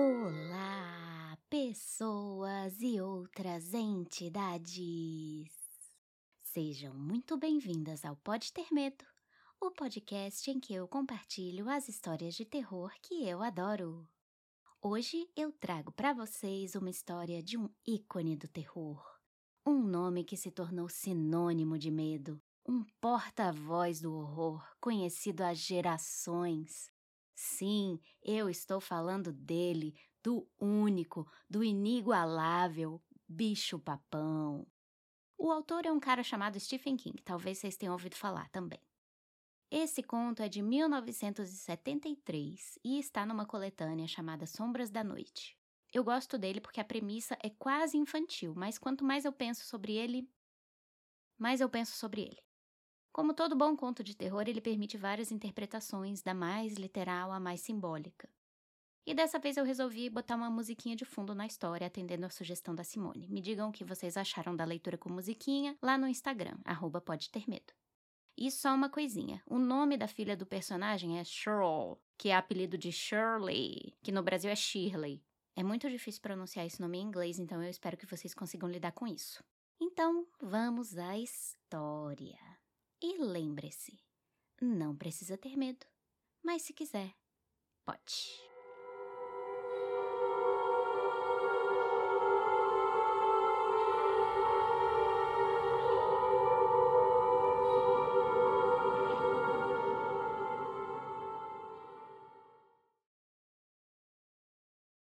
Olá, pessoas e outras entidades! Sejam muito bem-vindas ao Pode Ter Medo, o podcast em que eu compartilho as histórias de terror que eu adoro. Hoje eu trago para vocês uma história de um ícone do terror, um nome que se tornou sinônimo de medo, um porta-voz do horror conhecido há gerações. Sim, eu estou falando dele, do único, do inigualável bicho-papão. O autor é um cara chamado Stephen King, talvez vocês tenham ouvido falar também. Esse conto é de 1973 e está numa coletânea chamada Sombras da Noite. Eu gosto dele porque a premissa é quase infantil, mas quanto mais eu penso sobre ele, mais eu penso sobre ele. Como todo bom conto de terror, ele permite várias interpretações, da mais literal à mais simbólica. E dessa vez eu resolvi botar uma musiquinha de fundo na história, atendendo a sugestão da Simone. Me digam o que vocês acharam da leitura com musiquinha lá no Instagram, arroba pode ter medo. E só uma coisinha: o nome da filha do personagem é Cheryl, que é apelido de Shirley, que no Brasil é Shirley. É muito difícil pronunciar esse nome em inglês, então eu espero que vocês consigam lidar com isso. Então, vamos à história. E lembre-se, não precisa ter medo, mas se quiser, pode.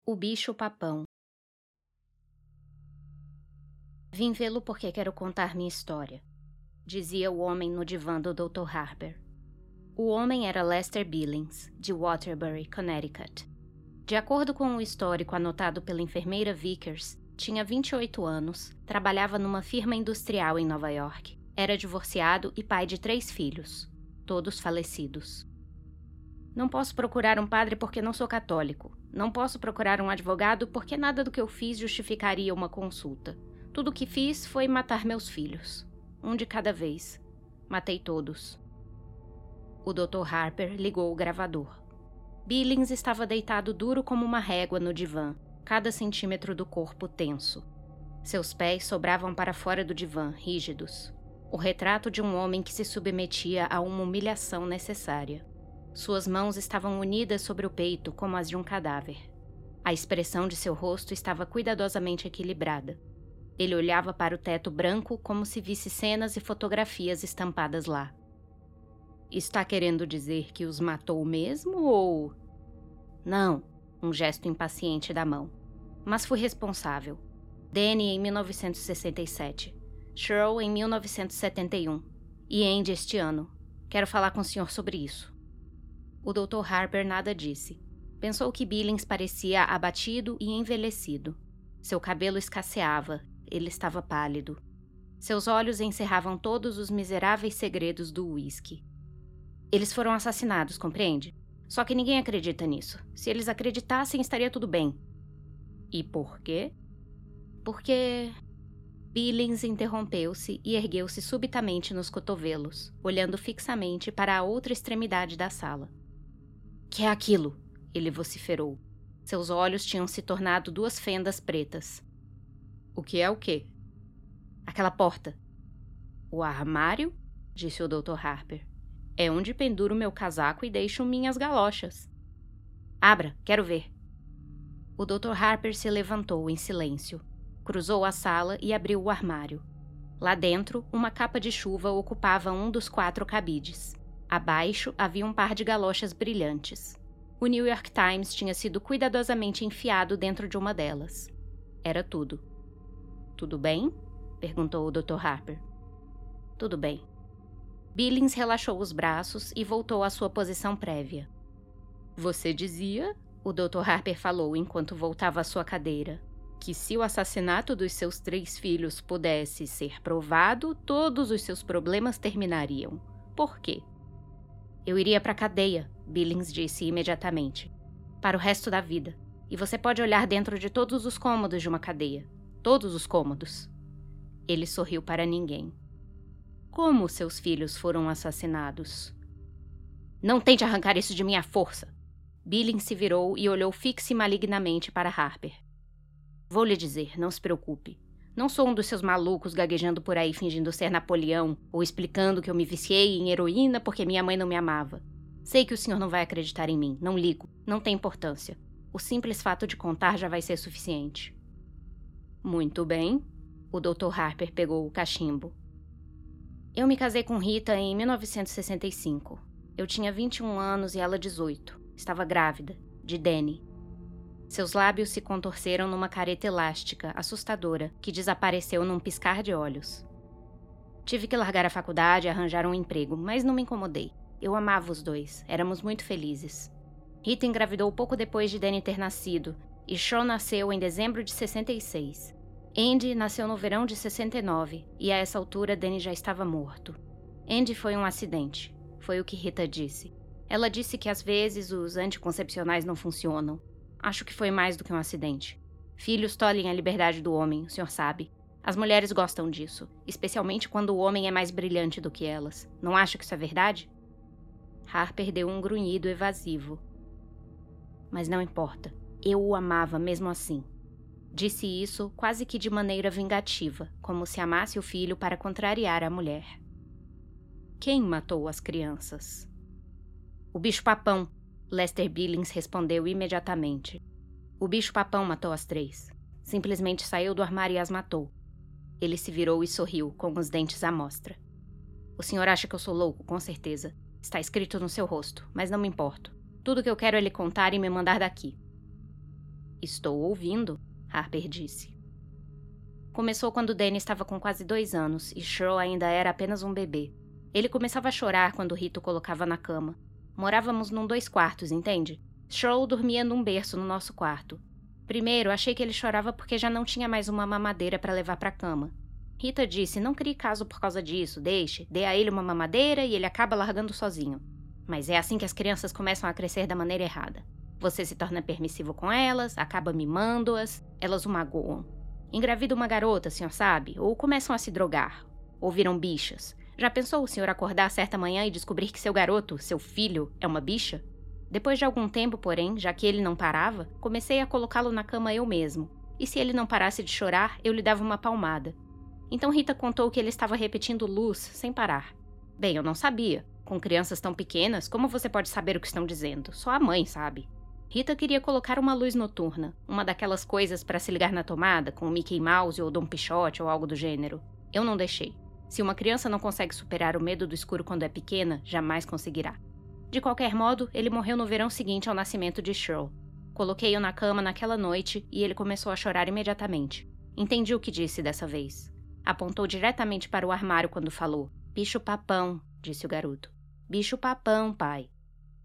O bicho-papão. Vim vê-lo porque quero contar minha história dizia o homem no divã do Dr. Harper. O homem era Lester Billings, de Waterbury, Connecticut. De acordo com o histórico anotado pela enfermeira Vickers, tinha 28 anos, trabalhava numa firma industrial em Nova York, era divorciado e pai de três filhos, todos falecidos. Não posso procurar um padre porque não sou católico. Não posso procurar um advogado porque nada do que eu fiz justificaria uma consulta. Tudo o que fiz foi matar meus filhos um de cada vez. Matei todos. O Dr. Harper ligou o gravador. Billings estava deitado duro como uma régua no divã, cada centímetro do corpo tenso. Seus pés sobravam para fora do divã, rígidos. O retrato de um homem que se submetia a uma humilhação necessária. Suas mãos estavam unidas sobre o peito como as de um cadáver. A expressão de seu rosto estava cuidadosamente equilibrada. Ele olhava para o teto branco como se visse cenas e fotografias estampadas lá. Está querendo dizer que os matou mesmo ou. Não, um gesto impaciente da mão. Mas fui responsável. Danny em 1967, Cheryl em 1971 e Andy este ano. Quero falar com o senhor sobre isso. O Dr. Harper nada disse. Pensou que Billings parecia abatido e envelhecido. Seu cabelo escasseava ele estava pálido. Seus olhos encerravam todos os miseráveis segredos do uísque. Eles foram assassinados, compreende? Só que ninguém acredita nisso. Se eles acreditassem, estaria tudo bem. E por quê? Porque. Billings interrompeu-se e ergueu-se subitamente nos cotovelos, olhando fixamente para a outra extremidade da sala. Que é aquilo? Ele vociferou. Seus olhos tinham se tornado duas fendas pretas. O que é o quê? Aquela porta. O armário? disse o Dr. Harper. É onde penduro meu casaco e deixo minhas galochas. Abra, quero ver. O Dr. Harper se levantou em silêncio, cruzou a sala e abriu o armário. Lá dentro, uma capa de chuva ocupava um dos quatro cabides. Abaixo havia um par de galochas brilhantes. O New York Times tinha sido cuidadosamente enfiado dentro de uma delas. Era tudo. Tudo bem? perguntou o Dr. Harper. Tudo bem. Billings relaxou os braços e voltou à sua posição prévia. Você dizia, o Dr. Harper falou enquanto voltava à sua cadeira, que se o assassinato dos seus três filhos pudesse ser provado, todos os seus problemas terminariam. Por quê? Eu iria para a cadeia, Billings disse imediatamente. Para o resto da vida. E você pode olhar dentro de todos os cômodos de uma cadeia todos os cômodos. Ele sorriu para ninguém. Como seus filhos foram assassinados? Não tente arrancar isso de minha força! Billings se virou e olhou fixe e malignamente para Harper. Vou lhe dizer, não se preocupe. Não sou um dos seus malucos gaguejando por aí fingindo ser Napoleão ou explicando que eu me viciei em heroína porque minha mãe não me amava. Sei que o senhor não vai acreditar em mim, não ligo, não tem importância. O simples fato de contar já vai ser suficiente. Muito bem. O Dr. Harper pegou o cachimbo. Eu me casei com Rita em 1965. Eu tinha 21 anos e ela 18. Estava grávida, de Danny. Seus lábios se contorceram numa careta elástica, assustadora, que desapareceu num piscar de olhos. Tive que largar a faculdade e arranjar um emprego, mas não me incomodei. Eu amava os dois, éramos muito felizes. Rita engravidou pouco depois de Danny ter nascido, e Shaw nasceu em dezembro de 66. Andy nasceu no verão de 69, e a essa altura Danny já estava morto. Andy foi um acidente, foi o que Rita disse. Ela disse que às vezes os anticoncepcionais não funcionam. Acho que foi mais do que um acidente. Filhos tolhem a liberdade do homem, o senhor sabe. As mulheres gostam disso, especialmente quando o homem é mais brilhante do que elas. Não acha que isso é verdade? Harper deu um grunhido evasivo. Mas não importa. Eu o amava mesmo assim. Disse isso quase que de maneira vingativa, como se amasse o filho para contrariar a mulher. Quem matou as crianças? O bicho-papão, Lester Billings respondeu imediatamente. O bicho-papão matou as três. Simplesmente saiu do armário e as matou. Ele se virou e sorriu, com os dentes à mostra. O senhor acha que eu sou louco, com certeza. Está escrito no seu rosto, mas não me importo. Tudo que eu quero é lhe contar e me mandar daqui. Estou ouvindo, Harper disse. Começou quando Danny estava com quase dois anos e Shirl ainda era apenas um bebê. Ele começava a chorar quando Rito colocava na cama. Morávamos num dois quartos, entende? Shirl dormia num berço no nosso quarto. Primeiro, achei que ele chorava porque já não tinha mais uma mamadeira para levar para a cama. Rita disse: Não crie caso por causa disso, deixe, dê a ele uma mamadeira e ele acaba largando sozinho. Mas é assim que as crianças começam a crescer da maneira errada. Você se torna permissivo com elas, acaba mimando-as, elas o magoam. Engravida uma garota, senhor sabe, ou começam a se drogar, ou viram bichas. Já pensou o senhor acordar certa manhã e descobrir que seu garoto, seu filho, é uma bicha? Depois de algum tempo, porém, já que ele não parava, comecei a colocá-lo na cama eu mesmo. E se ele não parasse de chorar, eu lhe dava uma palmada. Então Rita contou que ele estava repetindo luz sem parar. Bem, eu não sabia. Com crianças tão pequenas, como você pode saber o que estão dizendo? Só a mãe sabe. Rita queria colocar uma luz noturna, uma daquelas coisas para se ligar na tomada, com o Mickey Mouse ou Dom Pichote ou algo do gênero. Eu não deixei. Se uma criança não consegue superar o medo do escuro quando é pequena, jamais conseguirá. De qualquer modo, ele morreu no verão seguinte ao nascimento de Shirl. Coloquei-o na cama naquela noite e ele começou a chorar imediatamente. Entendi o que disse dessa vez. Apontou diretamente para o armário quando falou. Bicho-papão, disse o garoto. Bicho-papão, pai.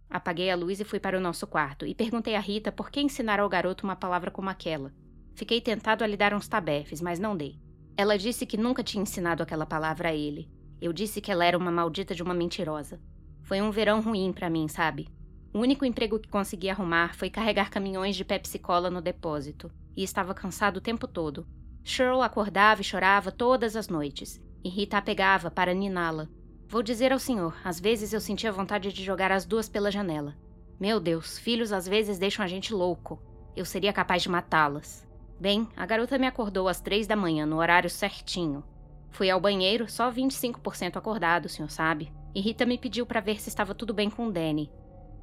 Apaguei a luz e fui para o nosso quarto e perguntei a Rita por que ensinar ao garoto uma palavra como aquela. Fiquei tentado a lhe dar uns tabefes, mas não dei. Ela disse que nunca tinha ensinado aquela palavra a ele. Eu disse que ela era uma maldita de uma mentirosa. Foi um verão ruim para mim, sabe? O único emprego que consegui arrumar foi carregar caminhões de Pepsi Cola no depósito, e estava cansado o tempo todo. Cheryl acordava e chorava todas as noites, e Rita a pegava para niná-la. Vou dizer ao senhor, às vezes eu sentia vontade de jogar as duas pela janela. Meu Deus, filhos às vezes deixam a gente louco. Eu seria capaz de matá-las. Bem, a garota me acordou às três da manhã, no horário certinho. Fui ao banheiro, só 25% acordado, o senhor sabe. E Rita me pediu para ver se estava tudo bem com Danny.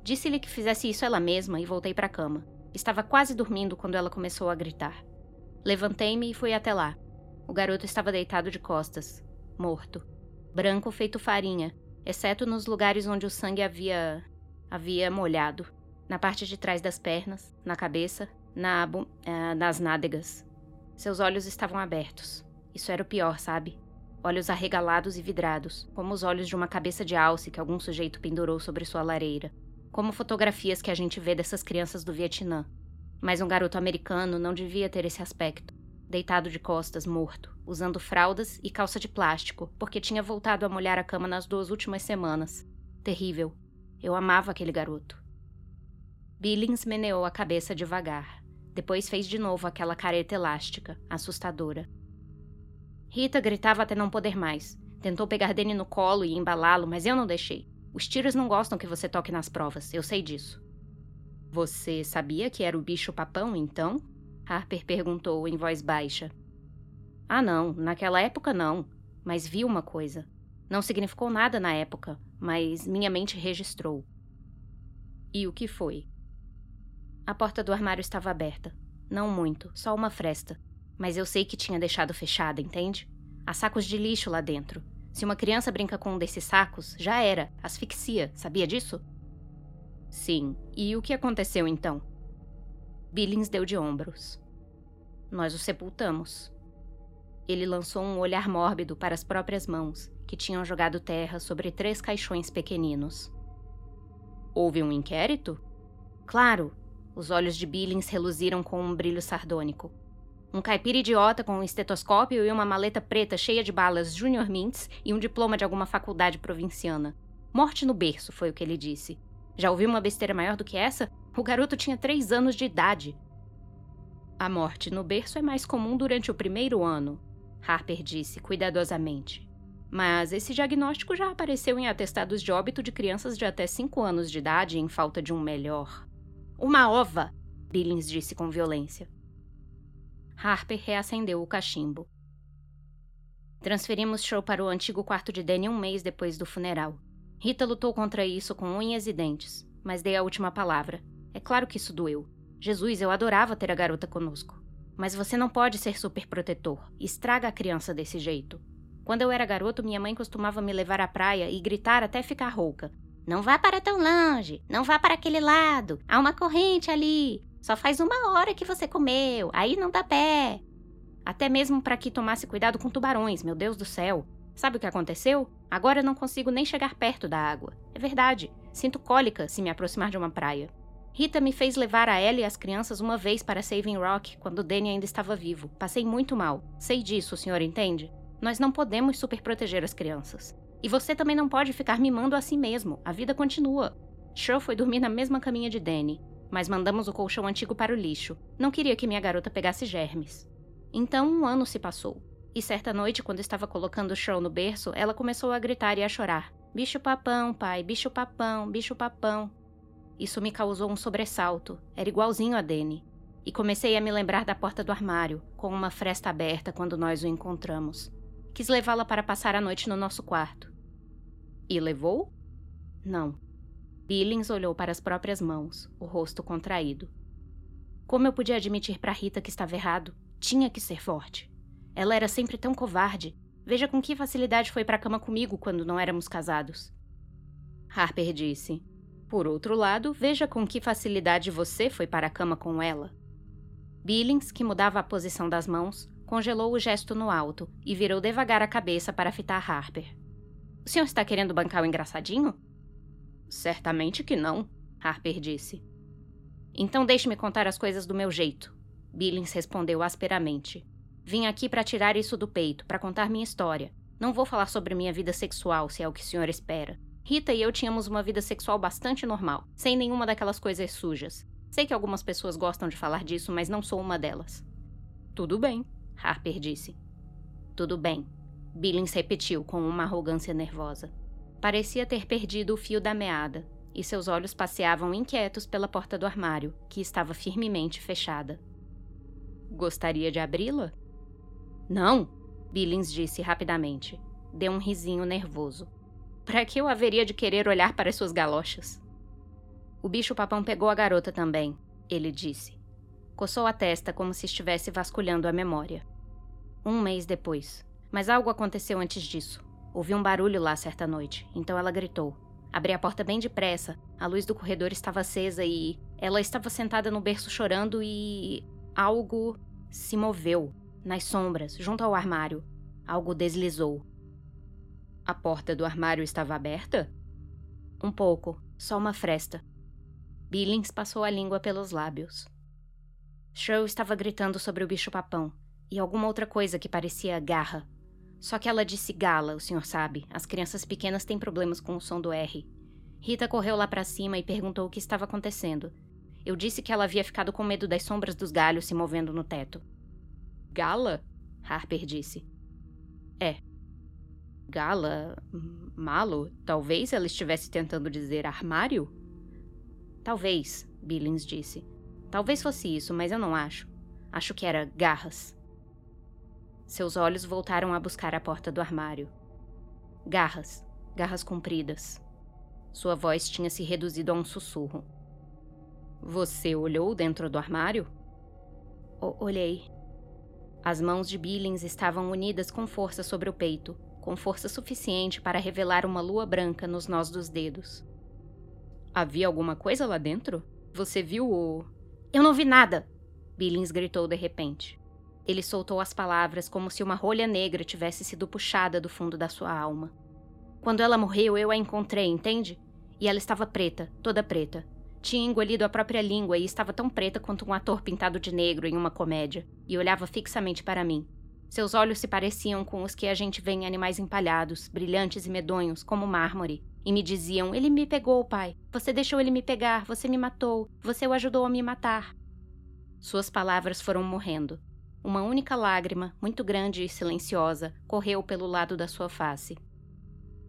Disse-lhe que fizesse isso ela mesma e voltei para a cama. Estava quase dormindo quando ela começou a gritar. Levantei-me e fui até lá. O garoto estava deitado de costas, morto, branco feito farinha, exceto nos lugares onde o sangue havia. havia molhado. Na parte de trás das pernas, na cabeça, na uh, nas nádegas. Seus olhos estavam abertos. Isso era o pior, sabe? Olhos arregalados e vidrados, como os olhos de uma cabeça de alce que algum sujeito pendurou sobre sua lareira. Como fotografias que a gente vê dessas crianças do Vietnã, mas um garoto americano não devia ter esse aspecto. Deitado de costas, morto, usando fraldas e calça de plástico, porque tinha voltado a molhar a cama nas duas últimas semanas. Terrível. Eu amava aquele garoto. Billings meneou a cabeça devagar. Depois fez de novo aquela careta elástica, assustadora. Rita gritava até não poder mais. Tentou pegar Danny no colo e embalá-lo, mas eu não deixei. Os tiros não gostam que você toque nas provas, eu sei disso. Você sabia que era o bicho-papão, então? Harper perguntou em voz baixa. Ah, não, naquela época não, mas vi uma coisa. Não significou nada na época, mas minha mente registrou. E o que foi? A porta do armário estava aberta. Não muito, só uma fresta. Mas eu sei que tinha deixado fechada, entende? Há sacos de lixo lá dentro. Se uma criança brinca com um desses sacos, já era, asfixia, sabia disso? Sim, e o que aconteceu então? Billings deu de ombros. Nós o sepultamos. Ele lançou um olhar mórbido para as próprias mãos, que tinham jogado terra sobre três caixões pequeninos. Houve um inquérito? Claro! Os olhos de Billings reluziram com um brilho sardônico. Um caipira idiota com um estetoscópio e uma maleta preta cheia de balas Junior Mints e um diploma de alguma faculdade provinciana. Morte no berço, foi o que ele disse. Já ouviu uma besteira maior do que essa? O garoto tinha três anos de idade. A morte no berço é mais comum durante o primeiro ano, Harper disse cuidadosamente. Mas esse diagnóstico já apareceu em atestados de óbito de crianças de até 5 anos de idade em falta de um melhor. Uma ova! Billings disse com violência. Harper reacendeu o cachimbo. Transferimos Show para o antigo quarto de Danny um mês depois do funeral. Rita lutou contra isso com unhas e dentes, mas dei a última palavra. É claro que isso doeu. Jesus, eu adorava ter a garota conosco. Mas você não pode ser superprotetor. Estraga a criança desse jeito. Quando eu era garoto, minha mãe costumava me levar à praia e gritar até ficar rouca. Não vá para tão longe, não vá para aquele lado, há uma corrente ali. Só faz uma hora que você comeu, aí não dá pé. Até mesmo para que tomasse cuidado com tubarões, meu Deus do céu. Sabe o que aconteceu? Agora eu não consigo nem chegar perto da água. É verdade, sinto cólica se me aproximar de uma praia. Rita me fez levar a ela e as crianças uma vez para Saving Rock quando Danny ainda estava vivo. Passei muito mal. Sei disso, o senhor entende? Nós não podemos superproteger as crianças. E você também não pode ficar mimando a si mesmo. A vida continua. Show foi dormir na mesma caminha de Danny, mas mandamos o colchão antigo para o lixo. Não queria que minha garota pegasse germes. Então um ano se passou. E certa noite, quando estava colocando show no berço, ela começou a gritar e a chorar. Bicho papão, pai, bicho papão, bicho papão. Isso me causou um sobressalto. Era igualzinho a Dene. E comecei a me lembrar da porta do armário, com uma fresta aberta quando nós o encontramos. Quis levá-la para passar a noite no nosso quarto. E levou? Não. Billings olhou para as próprias mãos, o rosto contraído. Como eu podia admitir para Rita que estava errado? Tinha que ser forte. Ela era sempre tão covarde. Veja com que facilidade foi para a cama comigo quando não éramos casados. Harper disse: por outro lado, veja com que facilidade você foi para a cama com ela. Billings, que mudava a posição das mãos, congelou o gesto no alto e virou devagar a cabeça para fitar Harper. O senhor está querendo bancar o engraçadinho? Certamente que não, Harper disse. Então deixe-me contar as coisas do meu jeito, Billings respondeu asperamente. Vim aqui para tirar isso do peito, para contar minha história. Não vou falar sobre minha vida sexual, se é o que o senhor espera. Rita e eu tínhamos uma vida sexual bastante normal, sem nenhuma daquelas coisas sujas. Sei que algumas pessoas gostam de falar disso, mas não sou uma delas. Tudo bem, Harper disse. Tudo bem, Billings repetiu com uma arrogância nervosa. Parecia ter perdido o fio da meada, e seus olhos passeavam inquietos pela porta do armário, que estava firmemente fechada. Gostaria de abri-la? Não, Billings disse rapidamente. Deu um risinho nervoso. Para que eu haveria de querer olhar para suas galochas? O bicho-papão pegou a garota também, ele disse. Coçou a testa como se estivesse vasculhando a memória. Um mês depois. Mas algo aconteceu antes disso. Ouvi um barulho lá certa noite, então ela gritou. Abri a porta bem depressa. A luz do corredor estava acesa e. Ela estava sentada no berço chorando e. Algo se moveu, nas sombras, junto ao armário. Algo deslizou. A porta do armário estava aberta? Um pouco, só uma fresta. Billings passou a língua pelos lábios. Cheryl estava gritando sobre o bicho-papão e alguma outra coisa que parecia garra. Só que ela disse gala, o senhor sabe. As crianças pequenas têm problemas com o som do R. Rita correu lá para cima e perguntou o que estava acontecendo. Eu disse que ela havia ficado com medo das sombras dos galhos se movendo no teto. Gala? Harper disse. É, Gala? Malo? Talvez ela estivesse tentando dizer armário? Talvez, Billings disse. Talvez fosse isso, mas eu não acho. Acho que era garras. Seus olhos voltaram a buscar a porta do armário. Garras, garras compridas. Sua voz tinha se reduzido a um sussurro. Você olhou dentro do armário? O olhei. As mãos de Billings estavam unidas com força sobre o peito, com força suficiente para revelar uma lua branca nos nós dos dedos. Havia alguma coisa lá dentro? Você viu o. Eu não vi nada! Billings gritou de repente. Ele soltou as palavras como se uma rolha negra tivesse sido puxada do fundo da sua alma. Quando ela morreu, eu a encontrei, entende? E ela estava preta, toda preta. Tinha engolido a própria língua e estava tão preta quanto um ator pintado de negro em uma comédia, e olhava fixamente para mim. Seus olhos se pareciam com os que a gente vê em animais empalhados, brilhantes e medonhos, como mármore, e me diziam: Ele me pegou, pai. Você deixou ele me pegar, você me matou, você o ajudou a me matar. Suas palavras foram morrendo. Uma única lágrima, muito grande e silenciosa, correu pelo lado da sua face.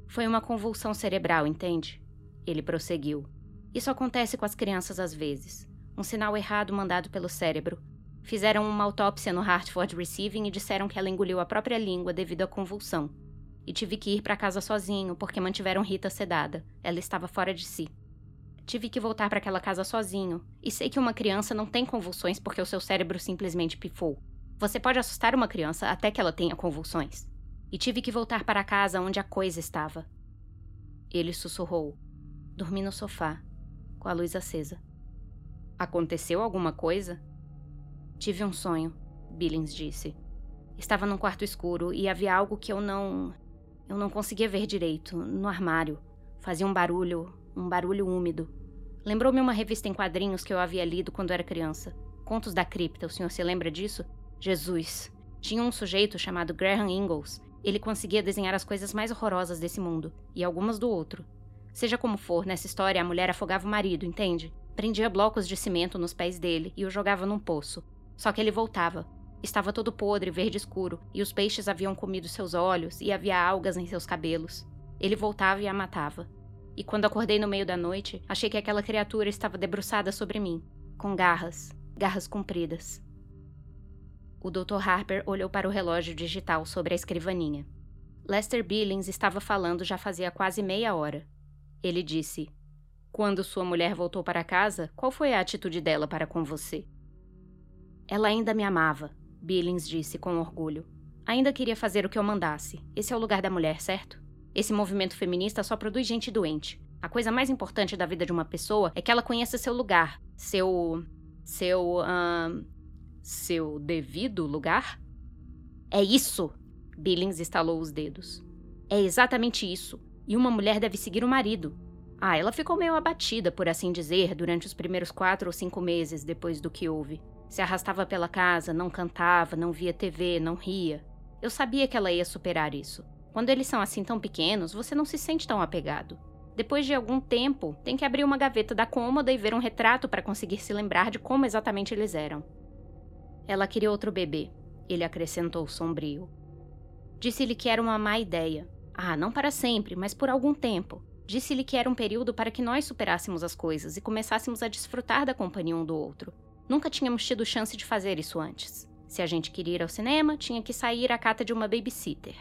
Foi uma convulsão cerebral, entende? Ele prosseguiu. Isso acontece com as crianças às vezes. Um sinal errado mandado pelo cérebro. Fizeram uma autópsia no Hartford Receiving e disseram que ela engoliu a própria língua devido à convulsão. E tive que ir para casa sozinho porque mantiveram Rita sedada. Ela estava fora de si. Tive que voltar para aquela casa sozinho. E sei que uma criança não tem convulsões porque o seu cérebro simplesmente pifou. Você pode assustar uma criança até que ela tenha convulsões. E tive que voltar para a casa onde a coisa estava. Ele sussurrou. Dormi no sofá, com a luz acesa. Aconteceu alguma coisa? Tive um sonho, Billings disse. Estava num quarto escuro e havia algo que eu não. Eu não conseguia ver direito, no armário. Fazia um barulho, um barulho úmido. Lembrou-me uma revista em quadrinhos que eu havia lido quando era criança. Contos da Cripta, o senhor se lembra disso? Jesus. Tinha um sujeito chamado Graham Ingalls. Ele conseguia desenhar as coisas mais horrorosas desse mundo, e algumas do outro. Seja como for, nessa história a mulher afogava o marido, entende? Prendia blocos de cimento nos pés dele e o jogava num poço. Só que ele voltava. Estava todo podre, verde escuro, e os peixes haviam comido seus olhos e havia algas em seus cabelos. Ele voltava e a matava. E quando acordei no meio da noite, achei que aquela criatura estava debruçada sobre mim, com garras, garras compridas. O Dr. Harper olhou para o relógio digital sobre a escrivaninha. Lester Billings estava falando já fazia quase meia hora. Ele disse: Quando sua mulher voltou para casa, qual foi a atitude dela para com você? Ela ainda me amava, Billings disse com orgulho. Ainda queria fazer o que eu mandasse. Esse é o lugar da mulher, certo? Esse movimento feminista só produz gente doente. A coisa mais importante da vida de uma pessoa é que ela conheça seu lugar, seu. seu. Uh, seu devido lugar? É isso! Billings estalou os dedos. É exatamente isso. E uma mulher deve seguir o marido. Ah, ela ficou meio abatida, por assim dizer, durante os primeiros quatro ou cinco meses depois do que houve. Se arrastava pela casa, não cantava, não via TV, não ria. Eu sabia que ela ia superar isso. Quando eles são assim tão pequenos, você não se sente tão apegado. Depois de algum tempo, tem que abrir uma gaveta da cômoda e ver um retrato para conseguir se lembrar de como exatamente eles eram. Ela queria outro bebê, ele acrescentou sombrio. Disse-lhe que era uma má ideia. Ah, não para sempre, mas por algum tempo. Disse-lhe que era um período para que nós superássemos as coisas e começássemos a desfrutar da companhia um do outro. Nunca tínhamos tido chance de fazer isso antes. Se a gente queria ir ao cinema, tinha que sair à cata de uma babysitter.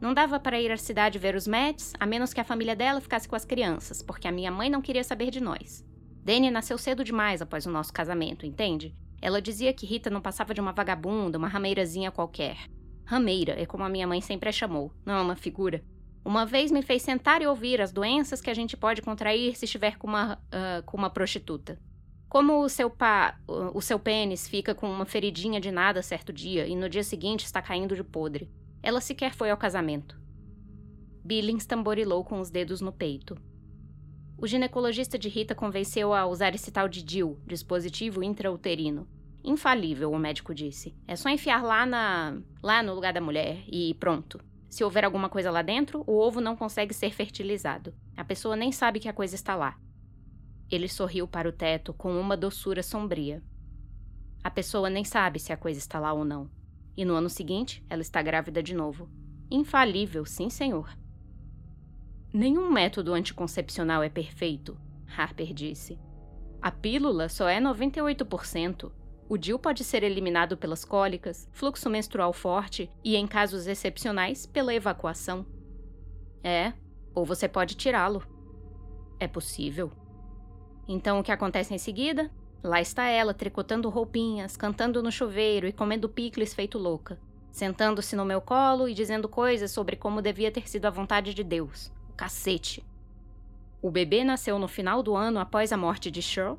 Não dava para ir à cidade ver os Mets, a menos que a família dela ficasse com as crianças, porque a minha mãe não queria saber de nós. Danny nasceu cedo demais após o nosso casamento, entende? Ela dizia que Rita não passava de uma vagabunda, uma rameirazinha qualquer. Rameira é como a minha mãe sempre a chamou, não é uma figura. Uma vez me fez sentar e ouvir as doenças que a gente pode contrair se estiver com uma, uh, com uma prostituta. Como o seu pá, o seu pênis fica com uma feridinha de nada certo dia e no dia seguinte está caindo de podre. Ela sequer foi ao casamento. Billings tamborilou com os dedos no peito. O ginecologista de Rita convenceu a usar esse tal de DIL, dispositivo intrauterino. Infalível, o médico disse. É só enfiar lá na. lá no lugar da mulher e pronto. Se houver alguma coisa lá dentro, o ovo não consegue ser fertilizado. A pessoa nem sabe que a coisa está lá. Ele sorriu para o teto com uma doçura sombria. A pessoa nem sabe se a coisa está lá ou não. E no ano seguinte, ela está grávida de novo. Infalível, sim, senhor. Nenhum método anticoncepcional é perfeito, Harper disse. A pílula só é 98%. O DIL pode ser eliminado pelas cólicas, fluxo menstrual forte e, em casos excepcionais, pela evacuação. É, ou você pode tirá-lo. É possível. Então o que acontece em seguida? Lá está ela, tricotando roupinhas, cantando no chuveiro e comendo picles feito louca, sentando-se no meu colo e dizendo coisas sobre como devia ter sido a vontade de Deus. O cacete. O bebê nasceu no final do ano após a morte de Cheryl?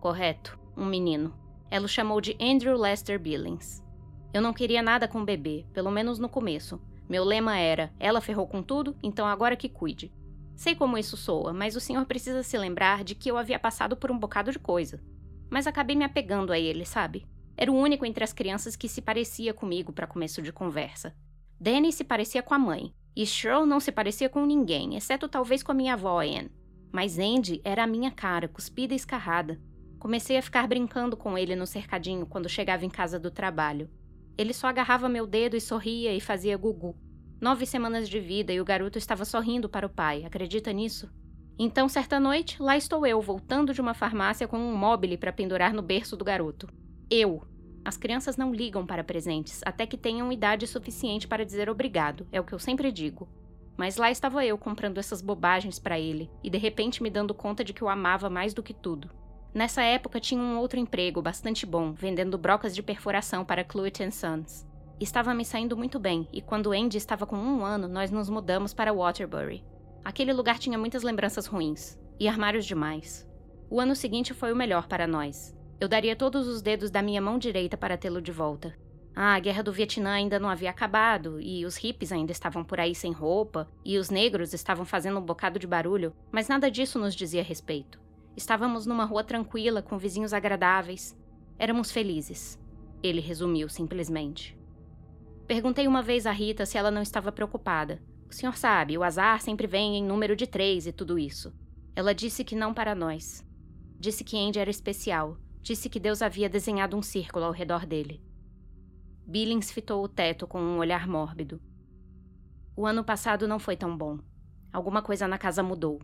Correto, um menino. Ela o chamou de Andrew Lester Billings. Eu não queria nada com o bebê, pelo menos no começo. Meu lema era: ela ferrou com tudo, então agora que cuide. Sei como isso soa, mas o senhor precisa se lembrar de que eu havia passado por um bocado de coisa. Mas acabei me apegando a ele, sabe? Era o único entre as crianças que se parecia comigo para começo de conversa. Danny se parecia com a mãe, e Cheryl não se parecia com ninguém, exceto talvez com a minha avó Anne. Mas Andy era a minha cara, cuspida e escarrada. Comecei a ficar brincando com ele no cercadinho quando chegava em casa do trabalho. Ele só agarrava meu dedo e sorria e fazia gugu. Nove semanas de vida e o garoto estava sorrindo para o pai, acredita nisso? Então, certa noite, lá estou eu, voltando de uma farmácia com um móvel para pendurar no berço do garoto. Eu. As crianças não ligam para presentes até que tenham idade suficiente para dizer obrigado, é o que eu sempre digo. Mas lá estava eu comprando essas bobagens para ele e de repente me dando conta de que o amava mais do que tudo. Nessa época tinha um outro emprego bastante bom, vendendo brocas de perfuração para Cluet Sons. Estava me saindo muito bem, e quando Andy estava com um ano, nós nos mudamos para Waterbury. Aquele lugar tinha muitas lembranças ruins, e armários demais. O ano seguinte foi o melhor para nós. Eu daria todos os dedos da minha mão direita para tê-lo de volta. Ah, a guerra do Vietnã ainda não havia acabado, e os hippies ainda estavam por aí sem roupa, e os negros estavam fazendo um bocado de barulho, mas nada disso nos dizia respeito. Estávamos numa rua tranquila, com vizinhos agradáveis. Éramos felizes. Ele resumiu simplesmente. Perguntei uma vez a Rita se ela não estava preocupada. O senhor sabe, o azar sempre vem em número de três e tudo isso. Ela disse que não para nós. Disse que Andy era especial. Disse que Deus havia desenhado um círculo ao redor dele. Billings fitou o teto com um olhar mórbido. O ano passado não foi tão bom. Alguma coisa na casa mudou.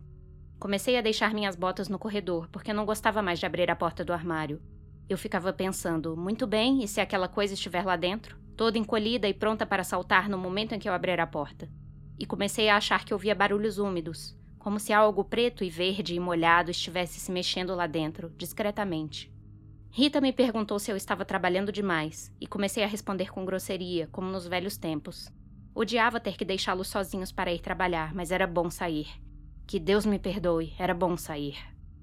Comecei a deixar minhas botas no corredor, porque não gostava mais de abrir a porta do armário. Eu ficava pensando, muito bem, e se aquela coisa estiver lá dentro? Toda encolhida e pronta para saltar no momento em que eu abrir a porta. E comecei a achar que ouvia barulhos úmidos, como se algo preto e verde e molhado estivesse se mexendo lá dentro, discretamente. Rita me perguntou se eu estava trabalhando demais, e comecei a responder com grosseria, como nos velhos tempos. Odiava ter que deixá-los sozinhos para ir trabalhar, mas era bom sair. Que Deus me perdoe, era bom sair.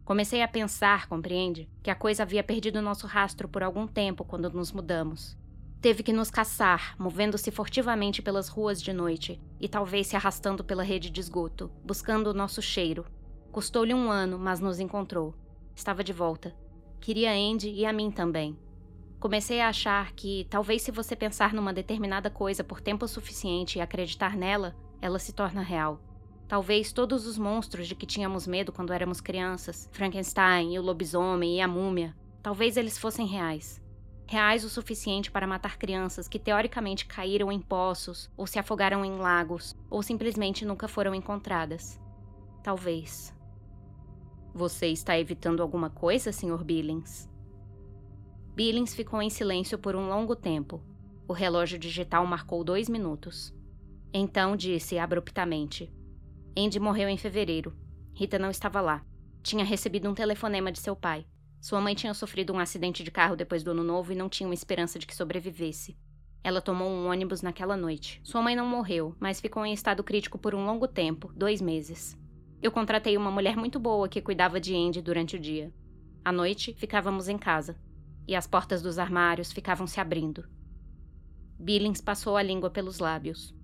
Comecei a pensar, compreende, que a coisa havia perdido nosso rastro por algum tempo quando nos mudamos. Teve que nos caçar, movendo-se furtivamente pelas ruas de noite e talvez se arrastando pela rede de esgoto, buscando o nosso cheiro. Custou-lhe um ano, mas nos encontrou. Estava de volta. Queria Andy e a mim também. Comecei a achar que, talvez se você pensar numa determinada coisa por tempo suficiente e acreditar nela, ela se torna real. Talvez todos os monstros de que tínhamos medo quando éramos crianças, Frankenstein o lobisomem e a múmia, talvez eles fossem reais. Reais o suficiente para matar crianças que teoricamente caíram em poços, ou se afogaram em lagos, ou simplesmente nunca foram encontradas. Talvez. Você está evitando alguma coisa, Sr. Billings? Billings ficou em silêncio por um longo tempo. O relógio digital marcou dois minutos. Então disse abruptamente: Andy morreu em fevereiro. Rita não estava lá. Tinha recebido um telefonema de seu pai. Sua mãe tinha sofrido um acidente de carro depois do ano novo e não tinha uma esperança de que sobrevivesse. Ela tomou um ônibus naquela noite. Sua mãe não morreu, mas ficou em estado crítico por um longo tempo dois meses. Eu contratei uma mulher muito boa que cuidava de Andy durante o dia. À noite, ficávamos em casa. E as portas dos armários ficavam se abrindo. Billings passou a língua pelos lábios.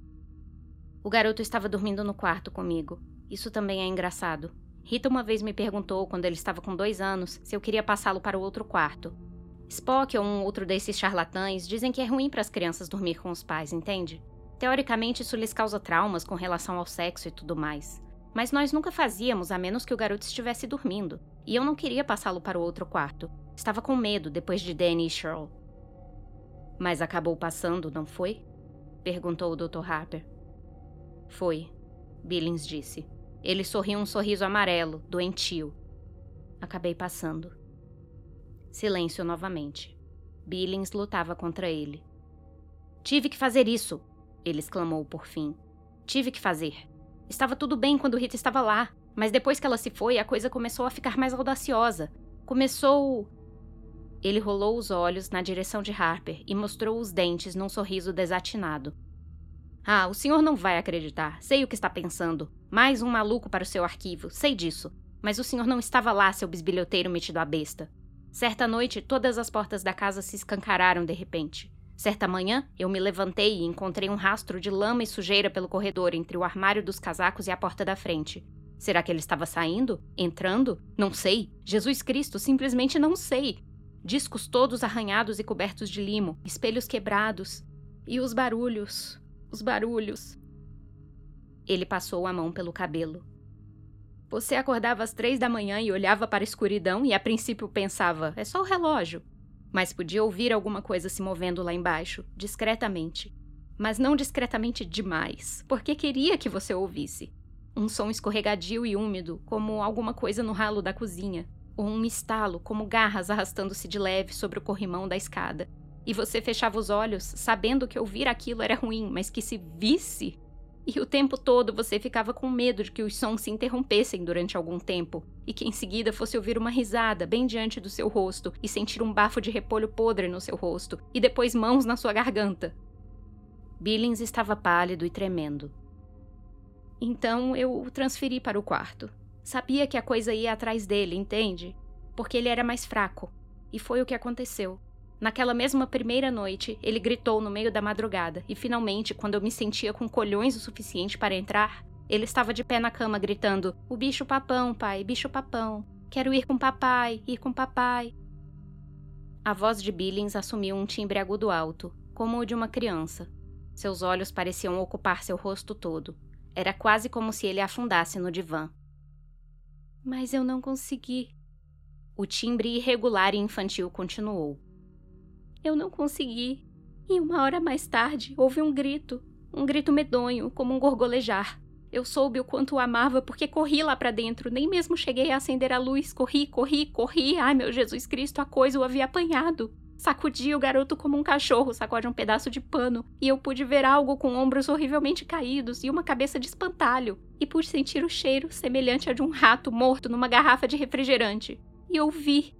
O garoto estava dormindo no quarto comigo. Isso também é engraçado. Rita uma vez me perguntou, quando ele estava com dois anos, se eu queria passá-lo para o outro quarto. Spock ou um outro desses charlatães dizem que é ruim para as crianças dormir com os pais, entende? Teoricamente, isso lhes causa traumas com relação ao sexo e tudo mais. Mas nós nunca fazíamos a menos que o garoto estivesse dormindo. E eu não queria passá-lo para o outro quarto. Estava com medo depois de Danny e Cheryl. Mas acabou passando, não foi? Perguntou o Dr. Harper. Foi, Billings disse. Ele sorriu um sorriso amarelo, doentio. Acabei passando. Silêncio novamente. Billings lutava contra ele. Tive que fazer isso, ele exclamou por fim. Tive que fazer. Estava tudo bem quando Rita estava lá, mas depois que ela se foi, a coisa começou a ficar mais audaciosa. Começou. Ele rolou os olhos na direção de Harper e mostrou os dentes num sorriso desatinado. Ah, o senhor não vai acreditar. Sei o que está pensando. Mais um maluco para o seu arquivo, sei disso. Mas o senhor não estava lá, seu bisbilhoteiro metido à besta. Certa noite, todas as portas da casa se escancararam de repente. Certa manhã, eu me levantei e encontrei um rastro de lama e sujeira pelo corredor entre o armário dos casacos e a porta da frente. Será que ele estava saindo? Entrando? Não sei. Jesus Cristo, simplesmente não sei. Discos todos arranhados e cobertos de limo, espelhos quebrados. E os barulhos os barulhos. Ele passou a mão pelo cabelo. Você acordava às três da manhã e olhava para a escuridão e a princípio pensava: é só o relógio. Mas podia ouvir alguma coisa se movendo lá embaixo, discretamente. Mas não discretamente demais, porque queria que você ouvisse. Um som escorregadio e úmido, como alguma coisa no ralo da cozinha, ou um estalo, como garras arrastando-se de leve sobre o corrimão da escada, e você fechava os olhos, sabendo que ouvir aquilo era ruim, mas que se visse. E o tempo todo você ficava com medo de que os sons se interrompessem durante algum tempo, e que em seguida fosse ouvir uma risada bem diante do seu rosto e sentir um bafo de repolho podre no seu rosto, e depois mãos na sua garganta. Billings estava pálido e tremendo. Então eu o transferi para o quarto. Sabia que a coisa ia atrás dele, entende? Porque ele era mais fraco. E foi o que aconteceu. Naquela mesma primeira noite, ele gritou no meio da madrugada, e finalmente, quando eu me sentia com colhões o suficiente para entrar, ele estava de pé na cama gritando: O bicho papão, pai, bicho papão. Quero ir com papai, ir com papai. A voz de Billings assumiu um timbre agudo alto, como o de uma criança. Seus olhos pareciam ocupar seu rosto todo. Era quase como se ele afundasse no divã. Mas eu não consegui. O timbre irregular e infantil continuou. Eu não consegui. E uma hora mais tarde, houve um grito. Um grito medonho, como um gorgolejar. Eu soube o quanto o amava porque corri lá para dentro, nem mesmo cheguei a acender a luz. Corri, corri, corri. Ai, meu Jesus Cristo, a coisa o havia apanhado. Sacudi o garoto como um cachorro sacode um pedaço de pano, e eu pude ver algo com ombros horrivelmente caídos e uma cabeça de espantalho, e pude sentir o cheiro semelhante a de um rato morto numa garrafa de refrigerante. E ouvi.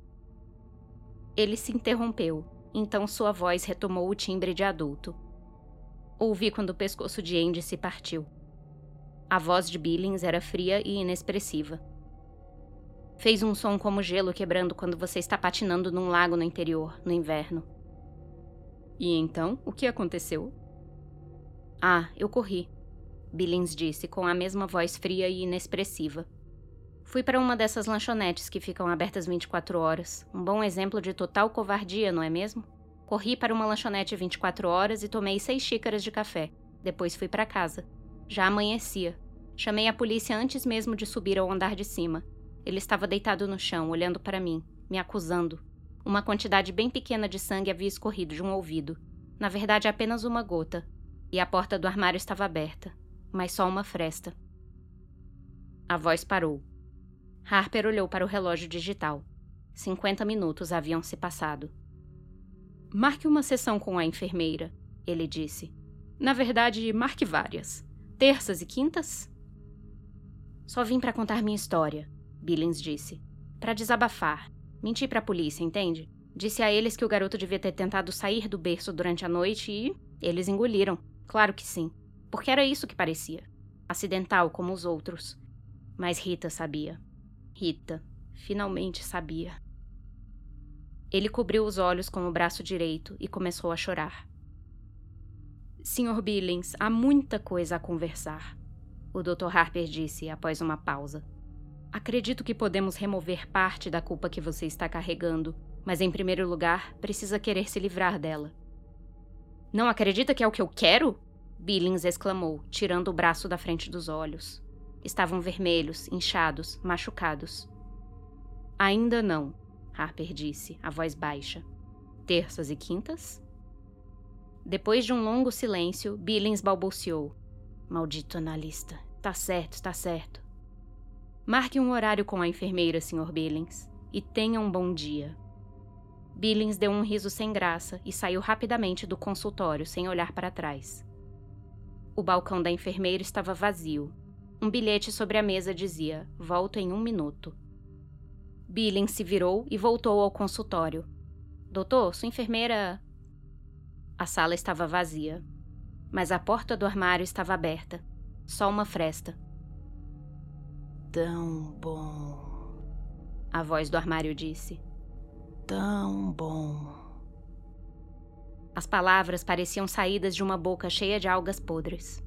Ele se interrompeu. Então sua voz retomou o timbre de adulto. Ouvi quando o pescoço de Andy se partiu. A voz de Billings era fria e inexpressiva. Fez um som como gelo quebrando quando você está patinando num lago no interior, no inverno. E então, o que aconteceu? Ah, eu corri, Billings disse com a mesma voz fria e inexpressiva. Fui para uma dessas lanchonetes que ficam abertas 24 horas. Um bom exemplo de total covardia, não é mesmo? Corri para uma lanchonete 24 horas e tomei seis xícaras de café. Depois fui para casa. Já amanhecia. Chamei a polícia antes mesmo de subir ao andar de cima. Ele estava deitado no chão, olhando para mim, me acusando. Uma quantidade bem pequena de sangue havia escorrido de um ouvido. Na verdade, apenas uma gota. E a porta do armário estava aberta, mas só uma fresta. A voz parou. Harper olhou para o relógio digital. Cinquenta minutos haviam se passado. Marque uma sessão com a enfermeira, ele disse. Na verdade, marque várias. Terças e quintas? Só vim para contar minha história, Billings disse. Para desabafar. Menti para a polícia, entende? Disse a eles que o garoto devia ter tentado sair do berço durante a noite e eles engoliram. Claro que sim. Porque era isso que parecia. Acidental como os outros. Mas Rita sabia. Rita finalmente sabia. Ele cobriu os olhos com o braço direito e começou a chorar. Sr. Billings, há muita coisa a conversar, o Dr. Harper disse após uma pausa. Acredito que podemos remover parte da culpa que você está carregando, mas em primeiro lugar, precisa querer se livrar dela. Não acredita que é o que eu quero? Billings exclamou, tirando o braço da frente dos olhos. Estavam vermelhos, inchados, machucados. Ainda não, Harper disse, a voz baixa. Terças e quintas? Depois de um longo silêncio, Billings balbuciou. Maldito analista. Tá certo, tá certo. Marque um horário com a enfermeira, Sr. Billings. e tenha um bom dia. Billings deu um riso sem graça e saiu rapidamente do consultório sem olhar para trás. O balcão da enfermeira estava vazio. Um bilhete sobre a mesa dizia: Volto em um minuto. Billings se virou e voltou ao consultório. Doutor, sua enfermeira. A sala estava vazia, mas a porta do armário estava aberta só uma fresta. Tão bom. A voz do armário disse tão bom. As palavras pareciam saídas de uma boca cheia de algas podres.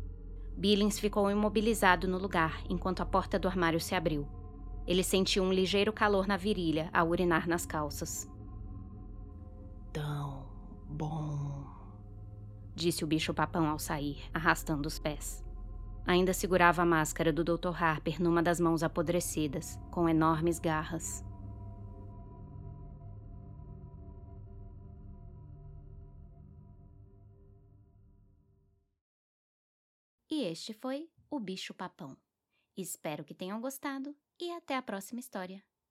Billings ficou imobilizado no lugar enquanto a porta do armário se abriu. Ele sentiu um ligeiro calor na virilha ao urinar nas calças. Tão bom, disse o bicho-papão ao sair, arrastando os pés. Ainda segurava a máscara do Dr. Harper numa das mãos apodrecidas, com enormes garras. E este foi O Bicho Papão. Espero que tenham gostado e até a próxima história.